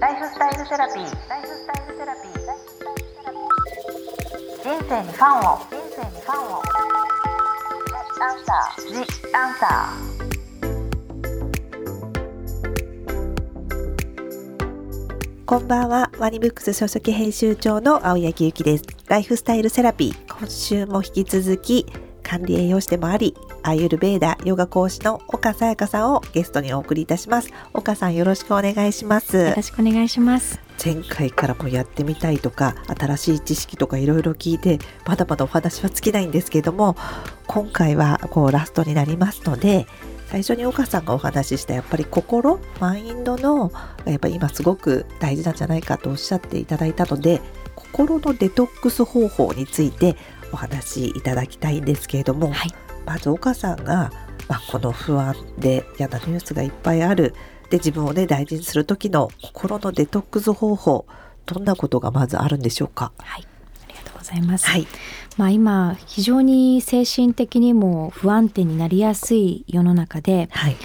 ライフスタイルセラピー。ライフスタイルセラピー。人生にファンを。人生にファンを。アンサー。ジアンサー。こんばんは。ワニブックス書籍編集長の青柳ゆきです。ライフスタイルセラピー。今週も引き続き管理栄養士でもあり、アーユルベーダヨガ講師の岡さやかさんをゲストにお送りいたします。岡さんよろしくお願いします。よろしくお願いします。前回からもやってみたいとか、新しい知識とかいろいろ聞いて、まだまだお話は尽きないんですけども、今回はこうラストになりますので、最初に岡さんがお話ししたやっぱり心マインドのやっぱり今すごく大事なんじゃないかとおっしゃっていただいたので心のデトックス方法についてお話しいただきたいんですけれども、はい、まず岡さんが、まあ、この不安で嫌なニュースがいっぱいある。で自分をね大事にする時の心のデトックス方法どんなことがまずあるんでしょうか？はい。ありがとうございます、はい、まあ今非常に精神的にも不安定になりやすい世の中で、はい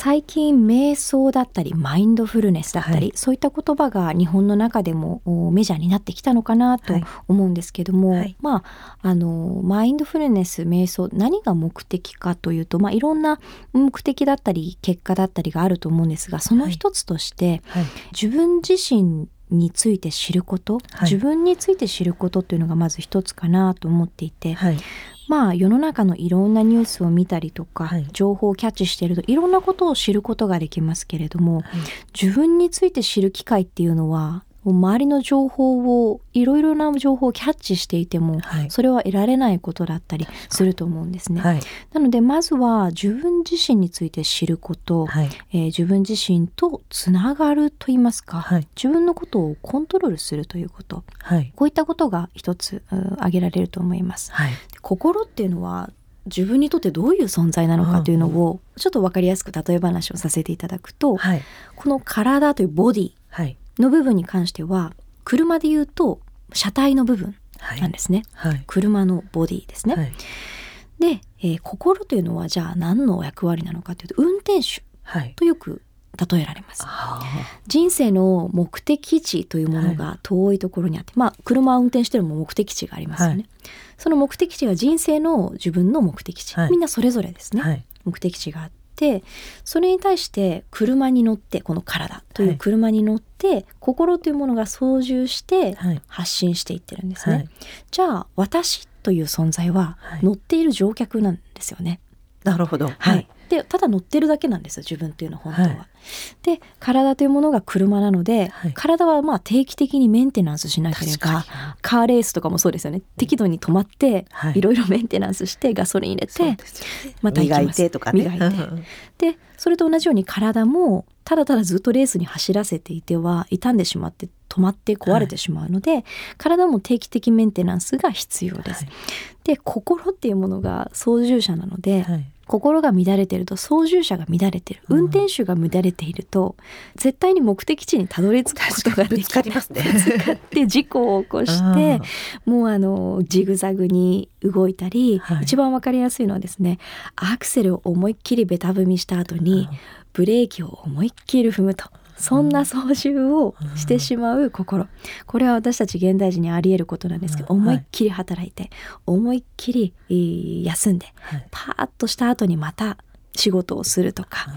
最近瞑想だったりマインドフルネスだったり、はい、そういった言葉が日本の中でもメジャーになってきたのかなと思うんですけども、はい、まああのマインドフルネス瞑想何が目的かというと、まあ、いろんな目的だったり結果だったりがあると思うんですがその一つとして、はい、自分自身について知ること、自分について知ることというのがまず一つかなと思っていて、まあ世の中のいろんなニュースを見たりとか、はい、情報をキャッチしているといろんなことを知ることができますけれども、はい、自分について知る機会っていうのは周りの情報をいろいろな情報をキャッチしていても、はい、それは得られないことだったりすると思うんですね。はい、なのでまずは自分自身について知ること、はい、えー、自分自身とつながるといいますか、自分のことをコントロールするということ、こういったことが一つ挙げられると思います。心っていうのは自分にとってどういう存在なのかというのをちょっと分かりやすく例え話をさせていただくと、この体というボディの部分に関しては車で言うと車体の部分なんですね、はい。はい、車のボディですね、はい、で、えー、心というのはじゃあ何の役割なのかというと運転手とよく例えられます、人生の目的地というものが遠いところにあって、まあ車を運転してるも目的地がありますよね、その目的地が人生の自分の目的地、みんなそれぞれですね、目的地があっててそれに対して車に乗ってこの体という車に乗って、はい、心というものが操縦して発信していってるんですね、はい、じゃあ私という存在は乗っている乗客なんですよね、なるほど。はいでただ乗ってるだけなんですよ自分っていうのは本当は。はい、で体というものが車なので、はい、体はまあ定期的にメンテナンスしなければカーレースとかもそうですよね。適度に止まって、はい、いろいろメンテナンスしてガソリン入れて、ね、また磨いてとかね。磨いて。でそれと同じように体もただただずっとレースに走らせていては傷んでしまって止まって壊れてしまうので、はい、体も定期的メンテナンスが必要です。はい、で心っていうものが操縦者なので、はい、心が乱れてると操縦者が乱れてる。運転手が乱れていると、絶対に目的地にたどり着くことができりますね。ぶつかって事故を起こしてもうあのジグザグに動いたり、はい、一番わかりやすいのはですねアクセルを思いっきりベタ踏みした後にブレーキを思いっきり踏むと。そんな操縦をしてしまう心。これは私たち現代人にあり得ることなんですけど思いっきり働いて思いっきり休んでパーッとした後にまた仕事をするとか、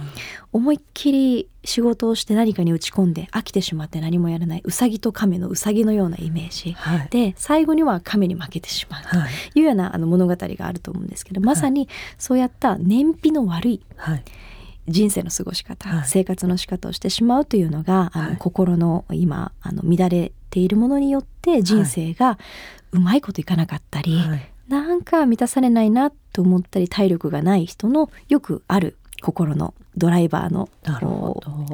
思いっきり仕事をして何かに打ち込んで飽きてしまって何もやらないうさぎと亀のうさぎのようなイメージ、はい、で最後には亀に負けてしまうというようなあの物語があると思うんですけどまさにそうやった燃費の悪い、はい人生の過ごし方、はい、生活の仕方をしてしまうというのが、あの心の今あの乱れているものによって人生がうまいこといかなかったり、はい、なんか満たされないなと思ったり体力がない人のよくある心のドライバーの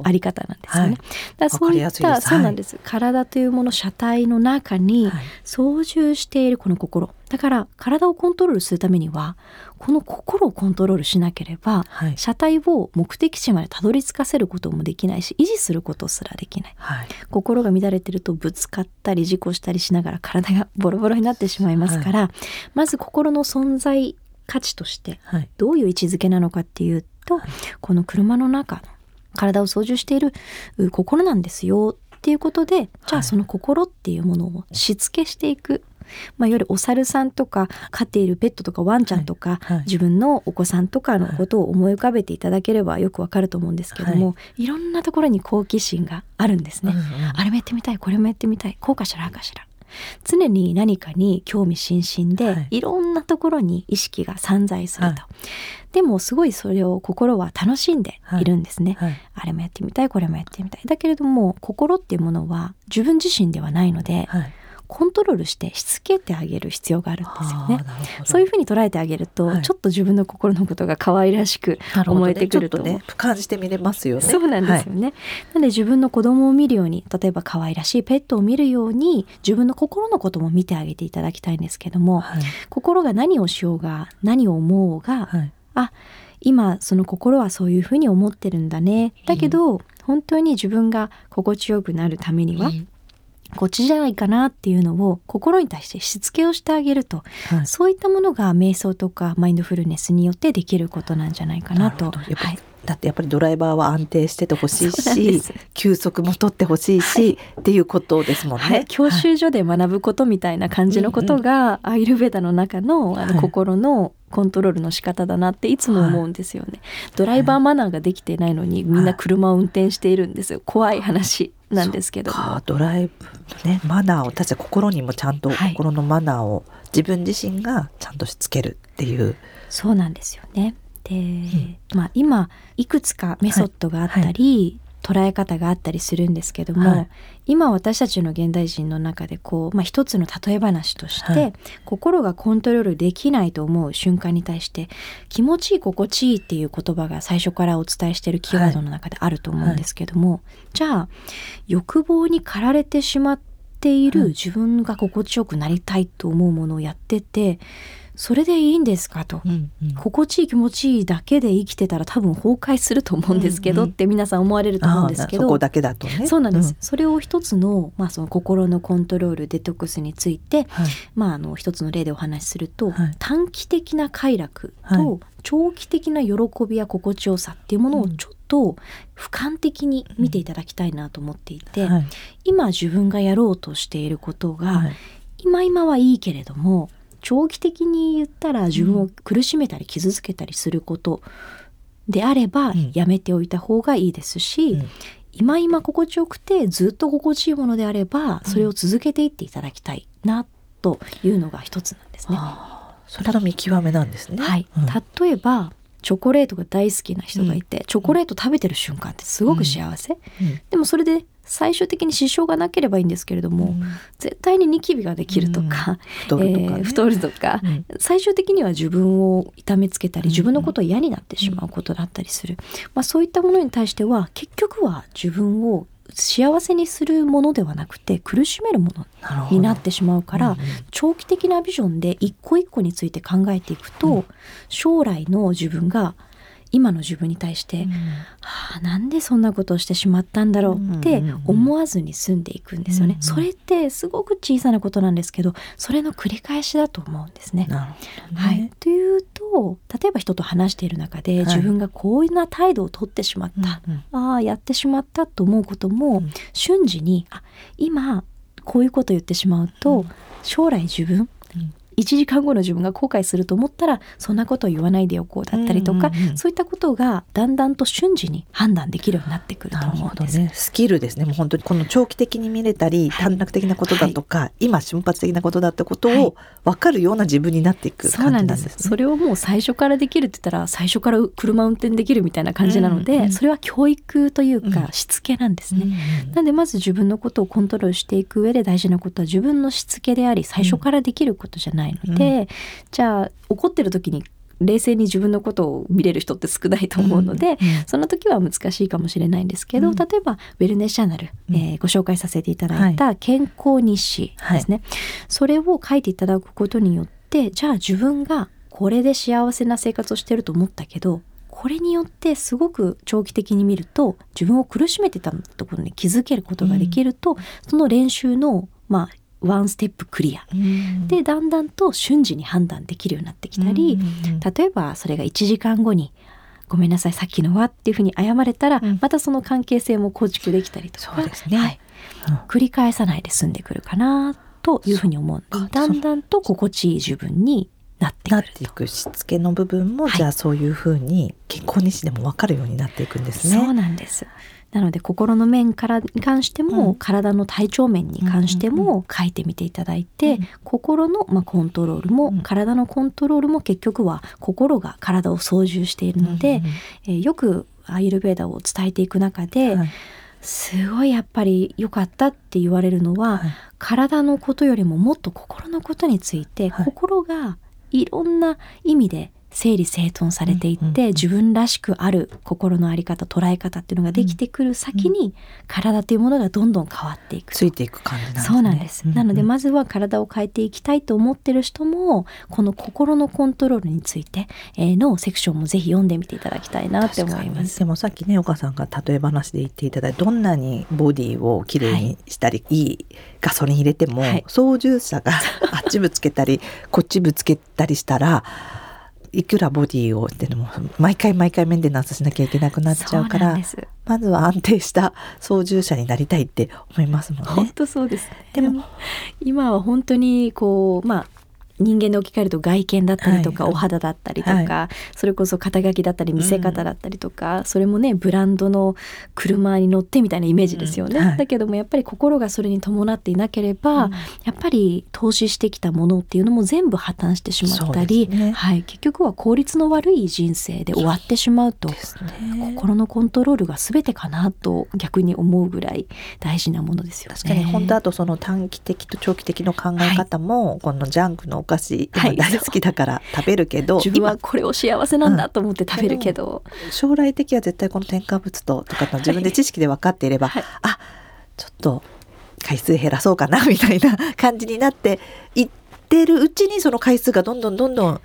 あり方なんですよね。はい、だそういったそうなんです、体というもの車体の中に操縦しているこの心。だから体をコントロールするためにはこの心をコントロールしなければ、はい、車体を目的地までたどり着かせることもできないし維持することすらできない、はい、心が乱れてるとぶつかったり事故したりしながら体がボロボロになってしまいますから、まず心の存在価値としてどういう位置づけなのかっていうと、この車の中の体を操縦している心なんですよっっていうことでじゃあその心っていうものをしつけしていく、まあ、いわゆるお猿さんとか飼っているペットとかワンちゃんとか、はいはい、自分のお子さんとかのことを思い浮かべていただければよくわかると思うんですけども、はい、いろんなところに好奇心があるんですね、うんうん、あれもやってみたいこれもやってみたいこうかしらあかしら。常に何かに興味津々で、はい、いろんなところに意識が散在すると、はい、でもすごいそれを心は楽しんでいるんですね、はい、あれもやってみたいこれもやってみたい。だけれども心っていうものは自分自身ではないので、コントロールしてしつけてあげる必要があるんですよね。そういうふうに捉えてあげると、はい、ちょっと自分の心のことが可愛らしく思えてくると、ねね、感じてみれますよね。そうなんですよね。はい、なので自分の子供を見るように例えば可愛らしいペットを見るように自分の心のことも見てあげていただきたいんですけども、はい、心が何をしようが何を思おうが、はい、あ今その心はそういうふうに思ってるんだね。だけど、本当に自分が心地よくなるためには、こっちじゃないかなっていうのを心に対してしつけをしてあげると、はい、そういったものが瞑想とかマインドフルネスによってできることなんじゃないかなと。はい、だってやっぱりドライバーは安定しててほしいし休息も取ってほしいし、はい、っていうことですもんね、はい、教習所で学ぶことみたいな感じのことが、アイルベーダの中のあの心のコントロールの仕方だなっていつも思うんですよね、ドライバーマナーができてないのにみんな車を運転しているんですよ。怖い話なんですけどドライブねマナーを私は心にもちゃんと心のマナーを自分自身がちゃんとしつけるっていう、そうなんですよね。で、うん、まあ今いくつかメソッドがあったり、はいはい捉え方があったりするんですけども、はい、今私たちの現代人の中でこう、まあ、一つの例え話として、はい、心がコントロールできないと思う瞬間に対して気持ちいい心地いいっていう言葉が最初からお伝えしているキーワードの中であると思うんですけども、はい、じゃあ欲望に駆られてしまっている自分が心地よくなりたいと思うものをやっててそれでいいんですかと、うんうん、心地いい気持ちいいだけで生きてたら多分崩壊すると思うんですけど、うんうん、って皆さん思われると思うんですけどそこだけだとね。そうなんです、うん、それを一つの,、まあその心のコントロールデトックスについて、はい、まああの一つの例でお話しすると、はい、短期的な快楽と長期的な喜びや心地よさっていうものをちょっと俯瞰的に見ていただきたいなと思っていて、はい、今自分がやろうとしていることが、今今はいいけれども長期的に言ったら自分を苦しめたり傷つけたりすることであればやめておいた方がいいですし、うん、今今心地よくてずっと心地いいものであればそれを続けていっていただきたいなというのが一つなんですね。それの見極めなんですね。はい、うん、例えばチョコレートが大好きな人がいて、うん、チョコレート食べてる瞬間ってすごく幸せ、うん、でもそれで最終的に支障がなければいいんですけれども、うん、絶対にニキビができるとか、うん、太るとか、ね。えー、太るとか、うん、最終的には自分を痛めつけたり自分のことを嫌になってしまうことだったりする、まあ、そういったものに対しては結局は自分を幸せにするものではなくて苦しめるものになってしまうから、うんうん、長期的なビジョンで一個一個について考えていくと、将来の自分が今の自分に対して、うん、はあ、なんでそんなことをしてしまったんだろうって思わずに済んでいくんですよね、うんうん、それってすごく小さなことなんですけどそれの繰り返しだと思うんですね。ね。はい、というと例えば人と話している中で、自分がこういうな態度をとってしまった、ああやってしまったと思うことも、瞬時にあ今こういうことを言ってしまうと、将来自分1時間後の自分が後悔すると思ったらそんなことを言わないでおこうだったりとか、うんうんうん、そういったことがだんだんと瞬時に判断できるようになってくると思うんです。ね、スキルですね。もう本当にこの長期的に見れたり、短絡的なことだとか、はい、今瞬発的なことだってことを分かるような自分になっていく感じなんです、ね、それをもう最初からできるって言ったら最初から車運転できるみたいな感じなので、うんうん、それは教育というかしつけなんですね。うんうん、なんでまず自分のことをコントロールしていく上で大事なことは自分のしつけであり最初からできることじゃないので、うん。じゃあ怒ってる時に冷静に自分のことを見れる人って少ないと思うので、うんうん、その時は難しいかもしれないんですけど、うん、例えばウェルネスチャンネル、うん、えー、ご紹介させていただいた健康日誌ですね、はい、それを書いていただくことによってじゃあ自分がこれで幸せな生活をしてると思ったけどこれによってすごく長期的に見ると自分を苦しめてたところに気づけることができると、うん、その練習のまあワンステップクリア、うん、でだんだんと瞬時に判断できるようになってきたり、うん、例えばそれが1時間後にごめんなさいさっきのはっていうふうに謝れたら、うん、またその関係性も構築できたりとかそうですね、はい。うん、繰り返さないで済んでくるかなというふうに思うだんだんと心地いい自分になってなっていくしつけの部分も、はい、じゃあそういうふうに健康日誌でも分かるようになっていくんですね。そうなんですなので心の面からに関しても、うん、体の体調面に関しても書いてみていただいて、うん、心の、まあ、コントロールも、うん、体のコントロールも結局は心が体を操縦しているので、えー、よくアイルベーダを伝えていく中で、はい、すごいやっぱり良かったって言われるのは、はい、体のことよりももっと心のことについて、はい、心がいろんな意味で整理整頓されていって、自分らしくある心の在り方捉え方っていうのができてくる先に、体というものがどんどん変わっていくついていく感じなんですね。そうなんです、なのでまずは体を変えていきたいと思ってる人もこの心のコントロールについてのセクションもぜひ読んでみていただきたいなって思います。でもさっきね岡さんが例え話で言っていただいたどんなにボディをきれいにしたり、はい、いいガソリン入れても、はい、操縦者が あっちぶつけたりこっちぶつけたりしたらいくらボディをってのも毎回毎回メンテナンスしなきゃいけなくなっちゃうからまずは安定した操縦者になりたいって思いますもんね。本当そうです、ね、でも今は本当にこうまあ人間で置き換えると外見だったりとか、はい、お肌だったりとか、はい、それこそ肩書きだったり見せ方だったりとか、うん、それもねブランドの車に乗ってみたいなイメージですよね、うん。はい、だけどもやっぱり心がそれに伴っていなければ、うん、やっぱり投資してきたものっていうのも全部破綻してしまったり、ね、はい、結局は効率の悪い人生で終わってしまうと、ね、心のコントロールが全てかなと逆に思うぐらい大事なものですよね。確かに。本当あとその短期的と長期的の考え方も、このジャンクの菓子大好きだから食べるけど、はい、自分はこれを幸せなんだと思って食べるけど、うん、将来的は絶対この添加物ととか自分で知識で分かっていれば、はい、あちょっと回数減らそうかなみたいな感じになっていってるうちにその回数がどんどんどんどん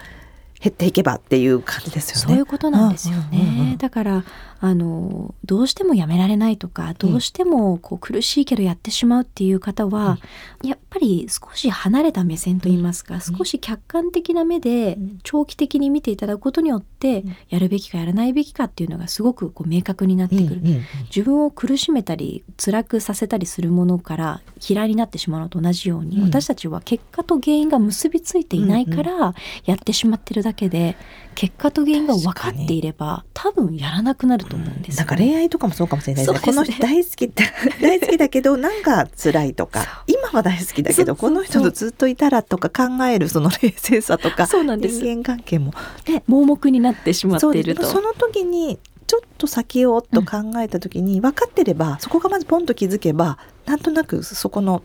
減っていけばっていう感じですよね。そういうことなんですよね。うんうんうん、だからあのどうしてもやめられないとかどうしてもこう苦しいけどやってしまうっていう方は、うん、やっぱり少し離れた目線といいますか、うん、少し客観的な目で長期的に見ていただくことによって、やるべきかやらないべきかっていうのがすごくこう明確になってくる、自分を苦しめたり辛くさせたりするものから嫌いになってしまうのと同じように、私たちは結果と原因が結びついていないからやってしまってるだけで結果と原因が分かっていれば多分やらなくなると思うんです、ね、なんか恋愛とかもそうかもしれないですね、この人大好き 大好きだけどなんか辛いとか今は大好きだけどこの人とずっといたらとか考えるその冷静さとか 人間関係も、ね、盲目になってしまっていると。その時にちょっと先をと考えた時に分かってれば、うん、そこがまずポンと気づけばなんとなくそこの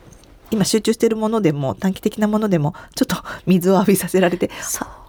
今集中しているものでも短期的なものでもちょっと水を浴びさせられて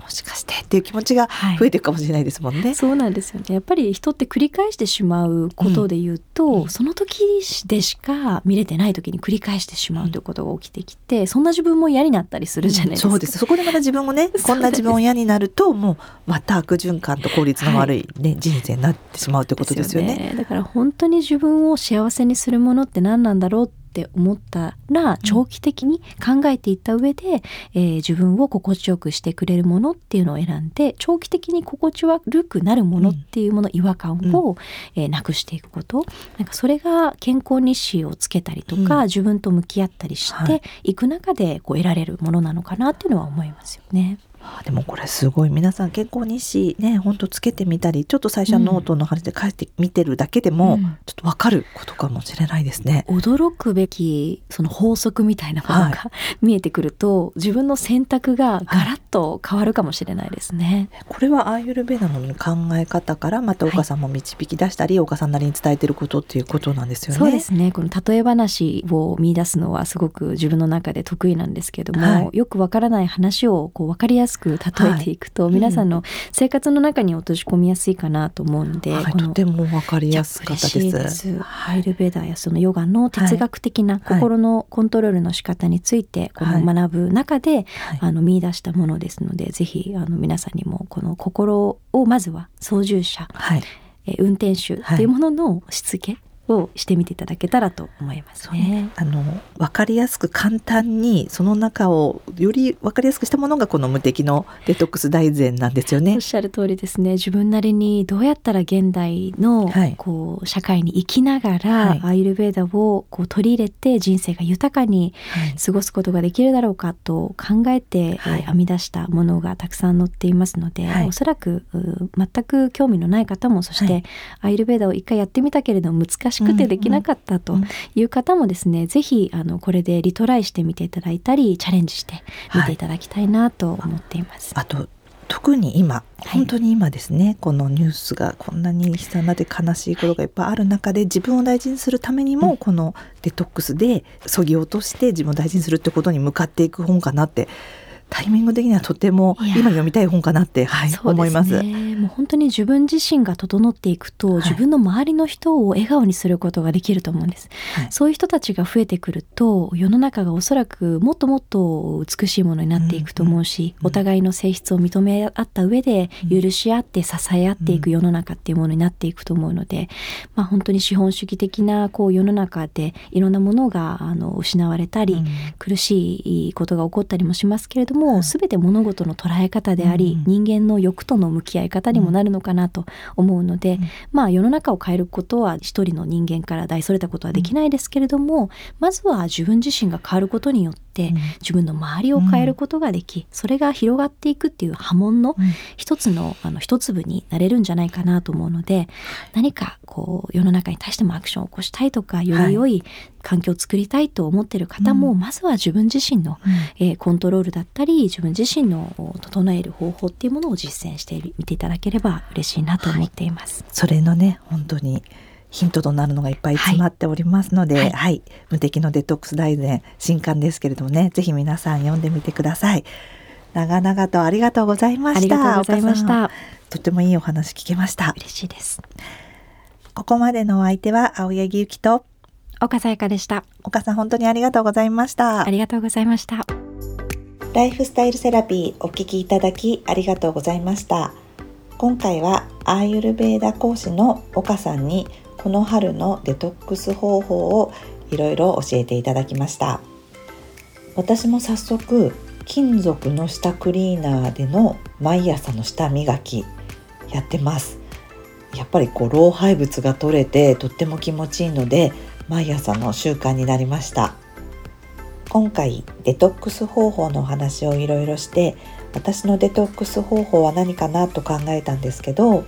もしかしてっていう気持ちが増えていくかもしれないですもんね、はい、そうなんですよね。やっぱり人って繰り返してしまうことで言うと、うん、その時でしか見れてない時に繰り返してしまうということが起きてきて、うん、そんな自分も嫌になったりするじゃないですか、うん、そうです。そこでまた自分もね こんな自分を嫌になるともうまた悪循環と効率の悪いね、はい、人生になってしまうということですよね、ね、だから本当に自分を幸せにするものって何なんだろうって思ったら長期的に考えていった上で、えー、自分を心地よくしてくれるものっていうのを選んで長期的に心地悪くなるものっていうもの、違和感を、えー、なくしていくこと。なんかそれが健康日誌をつけたりとか、自分と向き合ったりしていく中でこう得られるものなのかなっていうのは思いますよね。あでもこれすごい。皆さん健康日誌ねほんとつけてみたりちょっと最初はノートの話で書いてみてるだけでも、うん、ちょっと分かることかもしれないですね。驚くべきその法則みたいなものが、はい、見えてくると自分の選択がガラッと変わるかもしれないですね。はい、これはアーユルベーダの考え方からまた岡さんも導き出したり、はい、岡さんなりに伝えてることっていうことなんですよね。そうですね。この例え話を見出すのはすごく自分の中で得意なんですけども、よくわからない話をこう分かりやすく例えていくと、皆さんの生活の中に落とし込みやすいかなと思うので、はい、とても分かりやすかったです。ハイルベーダーやそのヨガの哲学的な心のコントロールの仕方についてこの学ぶ中で、あの見出したものですのでぜひあの皆さんにもこの心をまずは操縦者、はい、え運転手っていうもののしつけをしてみていただけたらと思いますね。ね。あの分かりやすく簡単にその中をより分かりやすくしたものがこの無敵のデトックス大全なんですよね。おっしゃる通りですね。自分なりにどうやったら現代の、はい、こう社会に生きながら、はい、アイルベーダをこう取り入れて人生が豊かに過ごすことができるだろうかと考えて、はい、編み出したものがたくさん載っていますので、はい、おそらく全く興味のない方もそして、アイルベーダを一回やってみたけれども難しくてできなかったという方もですね、是非あのこれでリトライしてみていただいたりチャレンジしてみてい。ただきたいなと思っています。あと特に今本当に今ですね、はい、このニュースがこんなに悲惨なで悲しいことがいっぱいある中で自分を大事にするためにも、このデトックスでそぎ落として自分を大事にするってことに向かっていく本かなってタイミング的にはとても今読みたい本かなって、はい、思います。もう本当に自分自身が整っていくと、はい、自分の周りの人を笑顔にすることができると思うんです、はい、そういう人たちが増えてくると世の中がおそらくもっともっと美しいものになっていくと思うし、うんうん、お互いの性質を認め合った上で許し合って支え合っていく世の中っていうものになっていくと思うので、まあ、本当に資本主義的なこう世の中でいろんなものがあの失われたり、うん、苦しいことが起こったりもしますけれども、全て物事の捉え方であり、人間の欲との向き合い方にもなるのかなと思うので、まあ世の中を変えることは一人の人間から大それたことはできないですけれども、まずは自分自身が変わることによってて、自分の周りを変えることができ、それが広がっていくっていう波紋の一つのあの一粒になれるんじゃないかなと思うので何かこう世の中に対してもアクションを起こしたいとかより良い環境を作りたいと思ってる方も、まずは自分自身の、えー、コントロールだったり自分自身の整える方法っていうものを実践してみていただければ嬉しいなと思っています。それのね本当にヒントとなるのがいっぱい詰まっておりますので、はい、はい、無敵のデトックス大全新刊ですけれどもね、ぜひ皆さん読んでみてください。長々とありがとうございました。ありがとうございました。とてもいいお話聞けました。嬉しいです。ここまでのお相手は青柳ゆきと岡さやかでした。岡さん本当にありがとうございました。ありがとうございました。ライフスタイルセラピーお聞きいただきありがとうございました。今回はアーユルベーダ講師の岡さんにこの春のデトックス方法をいろいろ教えていただきました。私も早速金属の下クリーナーでの毎朝の下磨きやってます。やっぱりこう老廃物が取れてとっても気持ちいいので毎朝の習慣になりました。今回デトックス方法のお話をいろいろして私のデトックス方法は何かなと考えたんですけど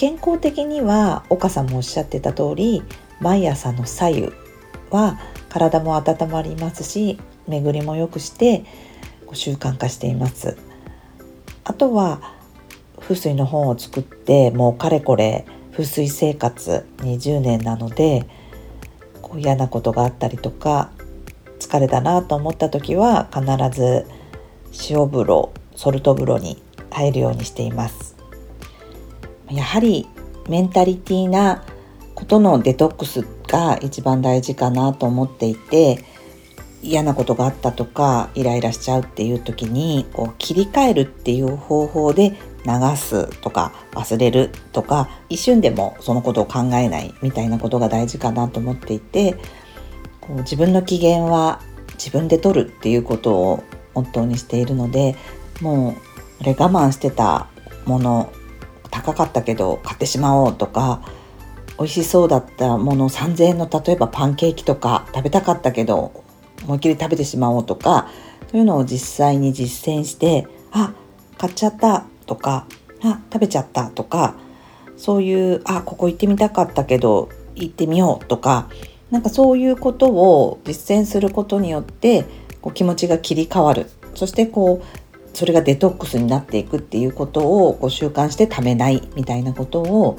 健康的には岡さんもおっしゃってた通り毎朝の左右は体も温まりますし巡りも良くして習慣化しています。あとは風水の本を作ってもうかれこれ風水生活20年なのでこう嫌なことがあったりとか疲れたなと思った時は必ず塩風呂ソルト風呂に入るようにしています。やはりメンタリティーなことのデトックスが一番大事かなと思っていて嫌なことがあったとかイライラしちゃうっていう時にこう切り替えるっていう方法で流すとか忘れるとか一瞬でもそのことを考えないみたいなことが大事かなと思っていてこう自分の機嫌は自分で取るっていうことをモットーにしているのでもうあれ我慢してたもの高かったけど買ってしまおうとか美味しそうだったもの3,000円の例えばパンケーキとか食べたかったけど思いっきり食べてしまおうとかというのを実際に実践してあ買っちゃったとかあ食べちゃったとかそういうあここ行ってみたかったけど行ってみようとかなんかそういうことを実践することによってこう気持ちが切り替わる。そしてこうそれがデトックスになっていくっていうことをこう習慣してためないみたいなことを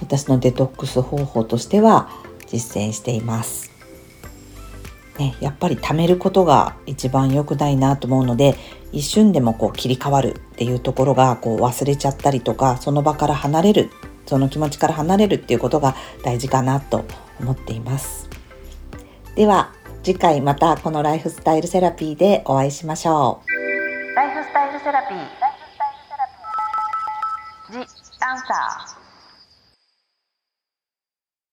私のデトックス方法としては実践しています。ね、やっぱり貯めることが一番良くないなと思うので一瞬でもこう切り替わるっていうところがこう忘れちゃったりとかその場から離れるその気持ちから離れるっていうことが大事かなと思っていますでは次回またこのライフスタイルセラピーでお会いしましょうセラピー。ジ・アンサー。